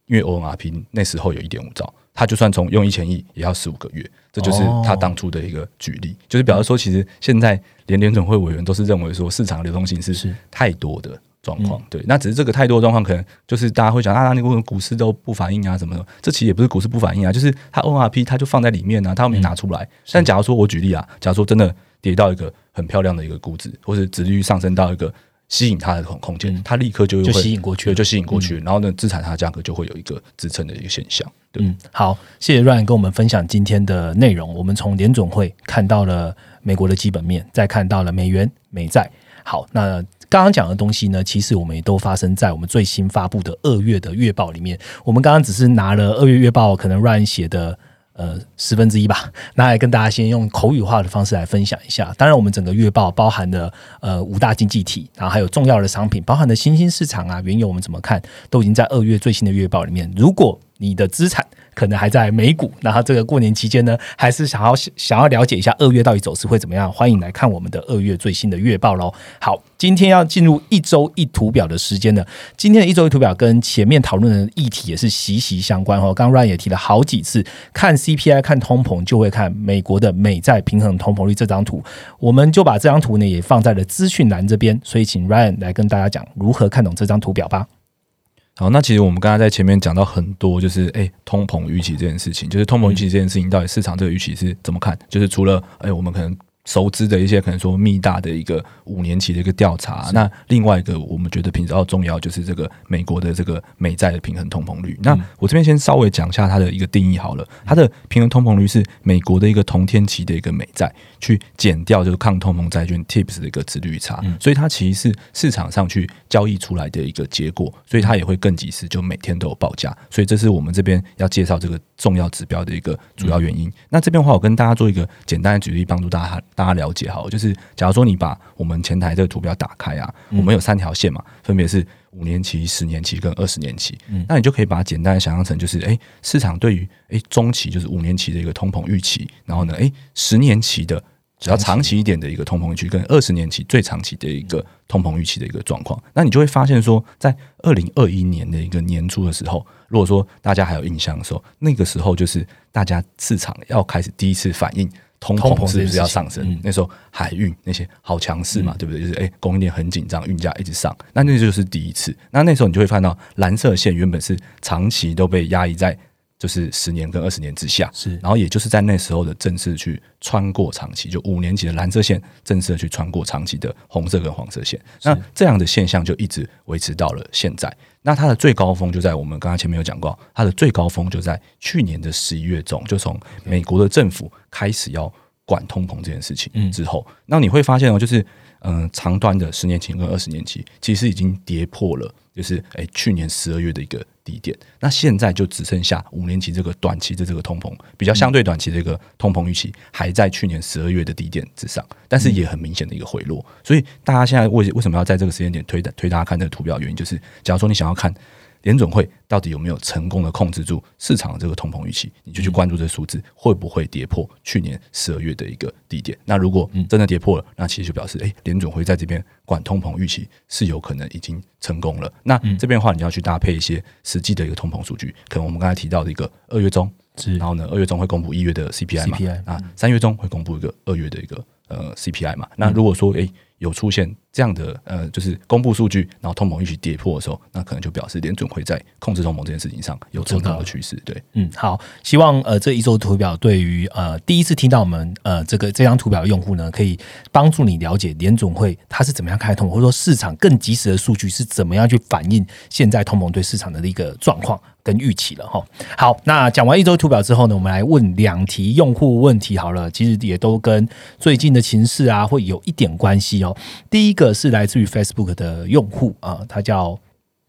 因为 ONRP 那时候有一点五兆。他就算从用一千亿，也要十五个月，这就是他当初的一个举例，就是表示说，其实现在连联准会委员都是认为说，市场流动性是是太多的状况。对，那只是这个太多的状况，可能就是大家会讲啊，那为什么股市都不反应啊什么的？这其实也不是股市不反应啊，就是它 ORP 它就放在里面啊，它又没拿出来。但假如说我举例啊，假如说真的跌到一个很漂亮的一个估值，或是殖利率上升到一个吸引它的空空间，它立刻就就会吸引过去就吸引过去，然后呢，资产它的价格就会有一个支撑的一个现象。对，嗯，好，谢谢 Ryan 跟我们分享今天的内容。我们从联总会看到了美国的基本面，再看到了美元、美债。好，那刚刚讲的东西呢，其实我们也都发生在我们最新发布的二月的月报里面。我们刚刚只是拿了二月月报可能 Ryan 写的。呃，十分之一吧，拿来跟大家先用口语化的方式来分享一下。当然，我们整个月报包含的呃五大经济体，然后还有重要的商品，包含的新兴市场啊、原油，我们怎么看，都已经在二月最新的月报里面。如果你的资产可能还在美股，然后这个过年期间呢，还是想要想要了解一下二月到底走势会怎么样，欢迎来看我们的二月最新的月报喽。好，今天要进入一周一图表的时间了。今天的一周一图表跟前面讨论的议题也是息息相关哦。刚刚 Ryan 也提了好几次，看 CPI 看通膨就会看美国的美债平衡通膨率这张图，我们就把这张图呢也放在了资讯栏这边，所以请 Ryan 来跟大家讲如何看懂这张图表吧。好，那其实我们刚才在前面讲到很多，就是诶通膨预期这件事情，就是通膨预期这件事情，到底市场这个预期是怎么看？就是除了诶我们可能熟知的一些可能说密大的一个五年期的一个调查，那另外一个我们觉得比较重要就是这个美国的这个美债的平衡通膨率。那我这边先稍微讲一下它的一个定义好了，它的平衡通膨率是美国的一个同天期的一个美债去减掉就是抗通膨债券 TIPS 的一个值率差，所以它其实是市场上去交易出来的一个结果，所以它也会更及时，就每天都有报价，所以这是我们这边要介绍这个重要指标的一个主要原因。那这边的话，我跟大家做一个简单的举例，帮助大家大家了解好了，就是假如说你把我们前台这个图表打开啊，我们有三条线嘛，分别是五年期、十年期跟二十年期，那你就可以把它简单的想象成就是，诶市场对于诶中期就是五年期的一个通膨预期，然后呢，诶十年期的只要长期一点的一个通膨预期，跟二十年期最长期的一个通膨预期的一个状况，那你就会发现说，在二零二一年的一个年初的时候，如果说大家还有印象的时候，那个时候就是大家市场要开始第一次反应。通通膨膨是不是要上升？那时候海运那些好强势嘛，对不对？就是诶供应链很紧张，运价一直上，那那就是第一次。那那时候你就会看到蓝色线原本是长期都被压抑在就是十年跟二十年之下，是。然后也就是在那时候的正式去穿过长期，就五年级的蓝色线正式的去穿过长期的红色跟黄色线，那这样的现象就一直维持到了现在。那它的最高峰就在我们刚刚前面有讲过，它的最高峰就在去年的十一月中，就从美国的政府开始要管通膨这件事情之后，那你会发现哦，就是嗯、呃长端的十年期跟二十年期其实已经跌破了，就是诶去年十二月的一个低点，那现在就只剩下五年期这个短期的这个通膨比较相对短期的一个通膨预期还在去年十二月的低点之上，但是也很明显的一个回落，所以大家现在为为什么要在这个时间点推推大家看这个图表？原因就是，假如说你想要看联准会到底有没有成功的控制住市场的这个通膨预期，你就去关注这数字会不会跌破去年十二月的一个低点。那如果真的跌破了，那其实就表示，哎，联准会在这边管通膨预期是有可能已经成功了。那这边的话，你要去搭配一些实际的一个通膨数据，可能我们刚才提到的一个二月中，是，然后呢，二月中会公布一月的 CPI 嘛，啊，三月中会公布一个二月的一个呃 CPI 嘛。那如果说，哎。有出现这样的呃，就是公布数据，然后通膨一起跌破的时候，那可能就表示联准会在控制通膨这件事情上有成功的趋势。对，嗯，好，希望呃这一周图表对于呃第一次听到我们呃这个这张图表的用户呢，可以帮助你了解联总会它是怎么样看通膨，或者说市场更及时的数据是怎么样去反映现在通膨对市场的一个状况。跟预期了哈，好，那讲完一周图表之后呢，我们来问两题用户问题好了，其实也都跟最近的情势啊会有一点关系哦。第一个是来自于 Facebook 的用户啊，他叫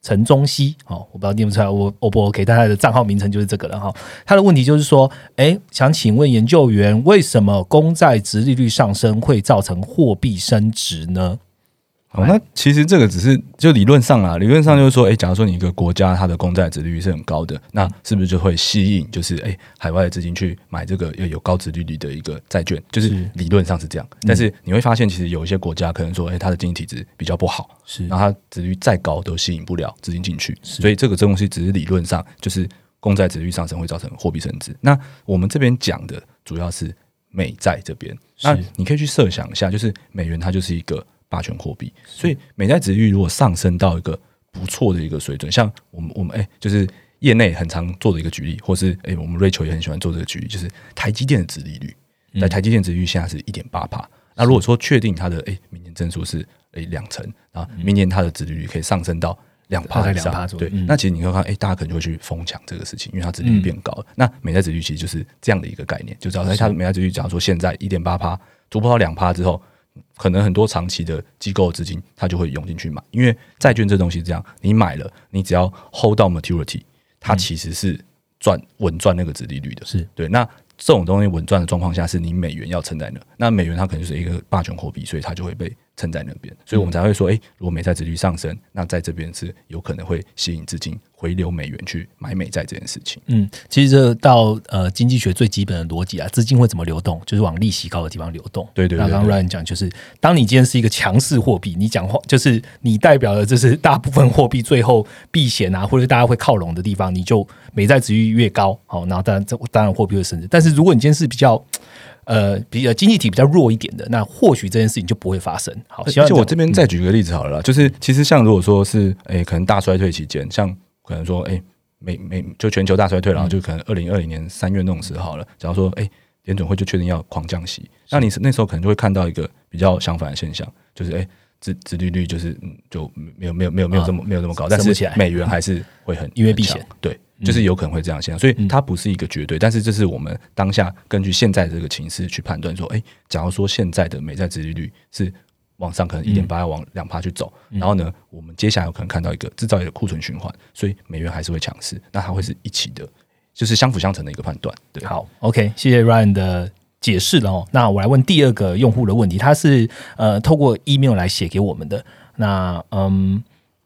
陈中熙哦，我不知道念不出来，我 O 不 OK？但他的账号名称就是这个了哈。他的问题就是说，哎，想请问研究员，为什么公债值利率上升会造成货币升值呢？好，那其实这个只是就理论上啊，理论上就是说，哎，假如说你一个国家它的公债殖利率是很高的，那是不是就会吸引就是哎海外的资金去买这个要有高殖利率的一个债券？就是理论上是这样，但是你会发现，其实有一些国家可能说，哎，它的经济体制比较不好，是，那它殖利率再高都吸引不了资金进去，所以这个这东西只是理论上，就是公债殖利率上升会造成货币升值。那我们这边讲的主要是美债这边，那你可以去设想一下，就是美元它就是一个。霸权货币，所以美债值率如果上升到一个不错的一个水准，像我们我们哎，就是业内很常做的一个举例，或是哎，我们 Rachel 也很喜欢做这个举例，就是台积电的值利率，在台积电值率现在是一点八帕。那如果说确定它的哎明年增速是哎两成啊，明年它的值利率可以上升到两帕以上，对，那其实你会看哎，大家可能就会去疯抢这个事情，因为它值率变高了。那美债值率其实就是这样的一个概念，就知道哎，它美债值率假如说现在一点八帕突破到两帕之后。可能很多长期的机构资金，它就会涌进去买，因为债券这东西这样，你买了，你只要 hold 到 maturity，它其实是赚稳赚那个值利率的，是。对。那这种东西稳赚的状况下，是你美元要撑在那，那美元它可能就是一个霸权货币，所以它就会被撑在那边，所以我们才会说，哎，如果美债值率上升，那在这边是有可能会吸引资金。回流美元去买美债这件事情，嗯，其实这到呃经济学最基本的逻辑啊，资金会怎么流动，就是往利息高的地方流动。对对，那刚刚 Ryan 讲，就是当你今天是一个强势货币，你讲话就是你代表的这是大部分货币最后避险啊，或者大家会靠拢的地方，你就美债值率越高，好，然后当然这当然货币会升值。但是如果你今天是比较呃比较经济体比较弱一点的，那或许这件事情就不会发生。好，而且我这边再举个例子好了，就是其实像如果说是诶，可能大衰退期间，像可能说，哎，美美就全球大衰退，然后就可能二零二零年三月那种时候了。假如说，哎，联准会就确定要狂降息，那你那时候可能就会看到一个比较相反的现象，就是，哎，殖殖利率就是嗯，就没有没有没有没有这么没有这么高，但是美元还是会很因为避险，对，就是有可能会这样现象，所以它不是一个绝对，但是这是我们当下根据现在这个情势去判断说，哎，假如说现在的美债殖利率是。往上可能一点八要往两趴去走，然后呢，我们接下来有可能看到一个制造业的库存循环，所以美元还是会强势，那它会是一起的，就是相辅相成的一个判断。对，好，OK，谢谢 Ryan 的解释了哦。那我来问第二个用户的问题，他是呃透过 email 来写给我们的，那嗯。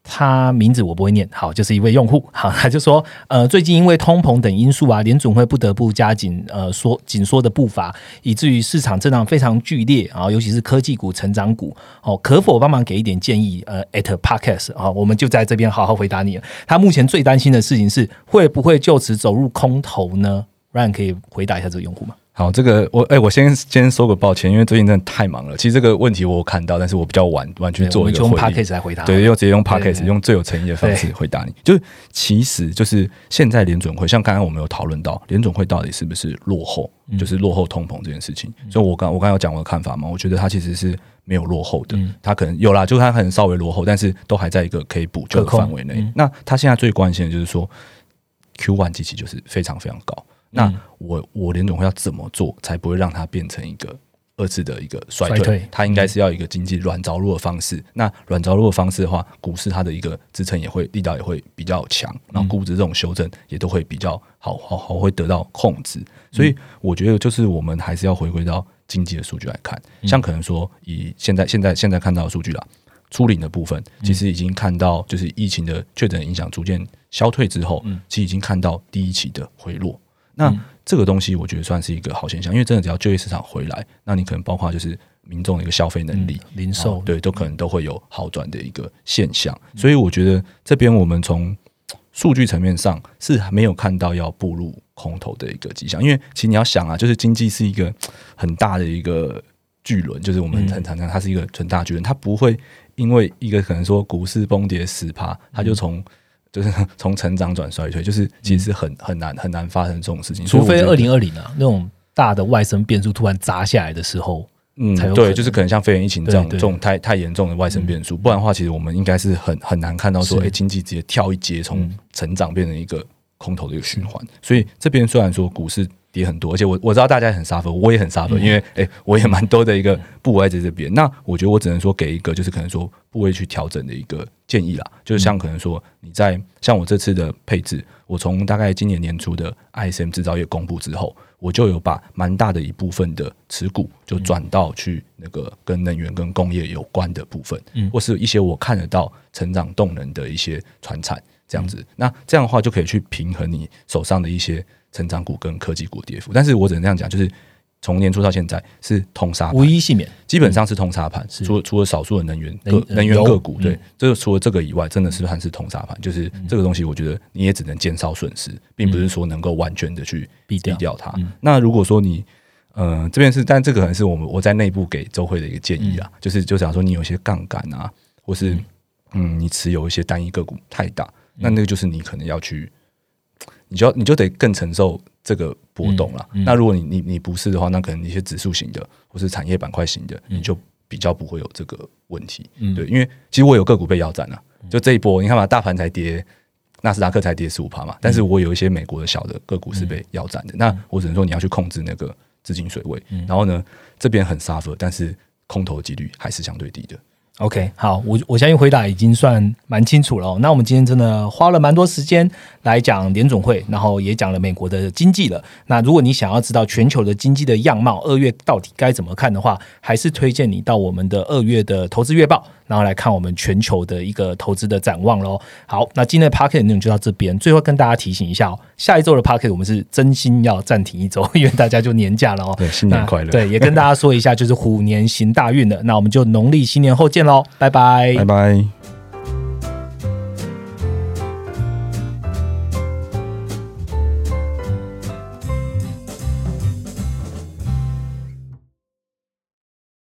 他名字我不会念，好，就是一位用户，好，他就说，呃，最近因为通膨等因素啊，联总会不得不加紧呃缩紧缩的步伐，以至于市场震荡非常剧烈啊，尤其是科技股、成长股，哦，可否帮忙给一点建议？呃，at podcast 啊，我们就在这边好好回答你了。他目前最担心的事情是会不会就此走入空头呢？Ryan 可以回答一下这个用户吗？好，这个我哎，我先先说个抱歉，因为最近真的太忙了。其实这个问题我看到，但是我比较晚晚去做一个回应。用 podcast 来回答，对，用直接用 podcast 用最有诚意的方式回答你。就是其实就是现在联准会，像刚刚我们有讨论到联准会到底是不是落后，就是落后通膨这件事情。所以我刚我刚有讲我的看法嘛，我觉得它其实是没有落后的，它可能有啦，就它可能稍微落后，但是都还在一个可以补救的范围内。那它现在最关心的就是说，Q one 机器就是非常非常高。那我我联总会要怎么做才不会让它变成一个二次的一个衰退？它应该是要一个经济软着陆的方式。那软着陆的方式的话，股市它的一个支撑也会力道也会比较强，然后估值这种修正也都会比较好好好会得到控制。所以我觉得就是我们还是要回归到经济的数据来看，像可能说以现在现在现在看到的数据啦，初领的部分，其实已经看到就是疫情的确诊影响逐渐消退之后，其实已经看到第一期的回落。那这个东西我觉得算是一个好现象，因为真的只要就业市场回来，那你可能包括就是民众的一个消费能力、零售，对，都可能都会有好转的一个现象。所以我觉得这边我们从数据层面上是没有看到要步入空头的一个迹象，因为其实你要想啊，就是经济是一个很大的一个巨轮，就是我们很常讲它是一个很大巨轮，它不会因为一个可能说股市崩跌十趴，它就从就是 从成长转衰退，就是其实是很很难很难发生这种事情，除非二零二零啊那种大的外生变数突然砸下来的时候。嗯，对，就是可能像肺炎疫情这样这种太太严重的外生变数，不然的话，其实我们应该是很很难看到说，哎，经济直接跳一阶，从成长变成一个空头的一个循环。所以这边虽然说股市跌很多，而且我我知道大家很杀 r 我也很杀 r 因为哎，我也蛮多的一个部位在这边。那我觉得我只能说给一个就是可能说部位去调整的一个建议啦，就是像可能说你在像我这次的配置，我从大概今年年初的 ISM 制造业公布之后。我就有把蛮大的一部分的持股就转到去那个跟能源跟工业有关的部分，嗯，或是一些我看得到成长动能的一些传产这样子，那这样的话就可以去平衡你手上的一些成长股跟科技股跌幅。但是我只能这样讲，就是。从年初到现在是通杀，无一幸免，基本上是通杀盘。除了除了少数的能源个能源个股，对，这个除了这个以外，真的是算是通杀盘。就是这个东西，我觉得你也只能减少损失，并不是说能够完全的去避掉它。那如果说你，呃，这边是，但这个可能是我们我在内部给周会的一个建议啊，就是就想说你有些杠杆啊，或是嗯，你持有一些单一个股太大，那那个就是你可能要去，你就要你就得更承受。这个波动了，那如果你你你不是的话，那可能一些指数型的或是产业板块型的，你就比较不会有这个问题。对，因为其实我有个股被腰斩了，就这一波，你看嘛，大盘才跌，纳斯达克才跌十五趴嘛，但是我有一些美国的小的个股是被腰斩的，那我只能说你要去控制那个资金水位，然后呢，这边很 suffer，但是空头几率还是相对低的。OK，好，我我相信回答已经算蛮清楚了。那我们今天真的花了蛮多时间来讲联总会，然后也讲了美国的经济了。那如果你想要知道全球的经济的样貌，二月到底该怎么看的话，还是推荐你到我们的二月的投资月报。然后来看我们全球的一个投资的展望喽。好，那今天的 p a r k e t 内容就到这边。最后跟大家提醒一下哦，下一周的 p a r k e t 我们是真心要暂停一周，因为大家就年假了哦。对，新年快乐。对，也跟大家说一下，就是虎年行大运的。那我们就农历新年后见喽，拜拜，拜拜。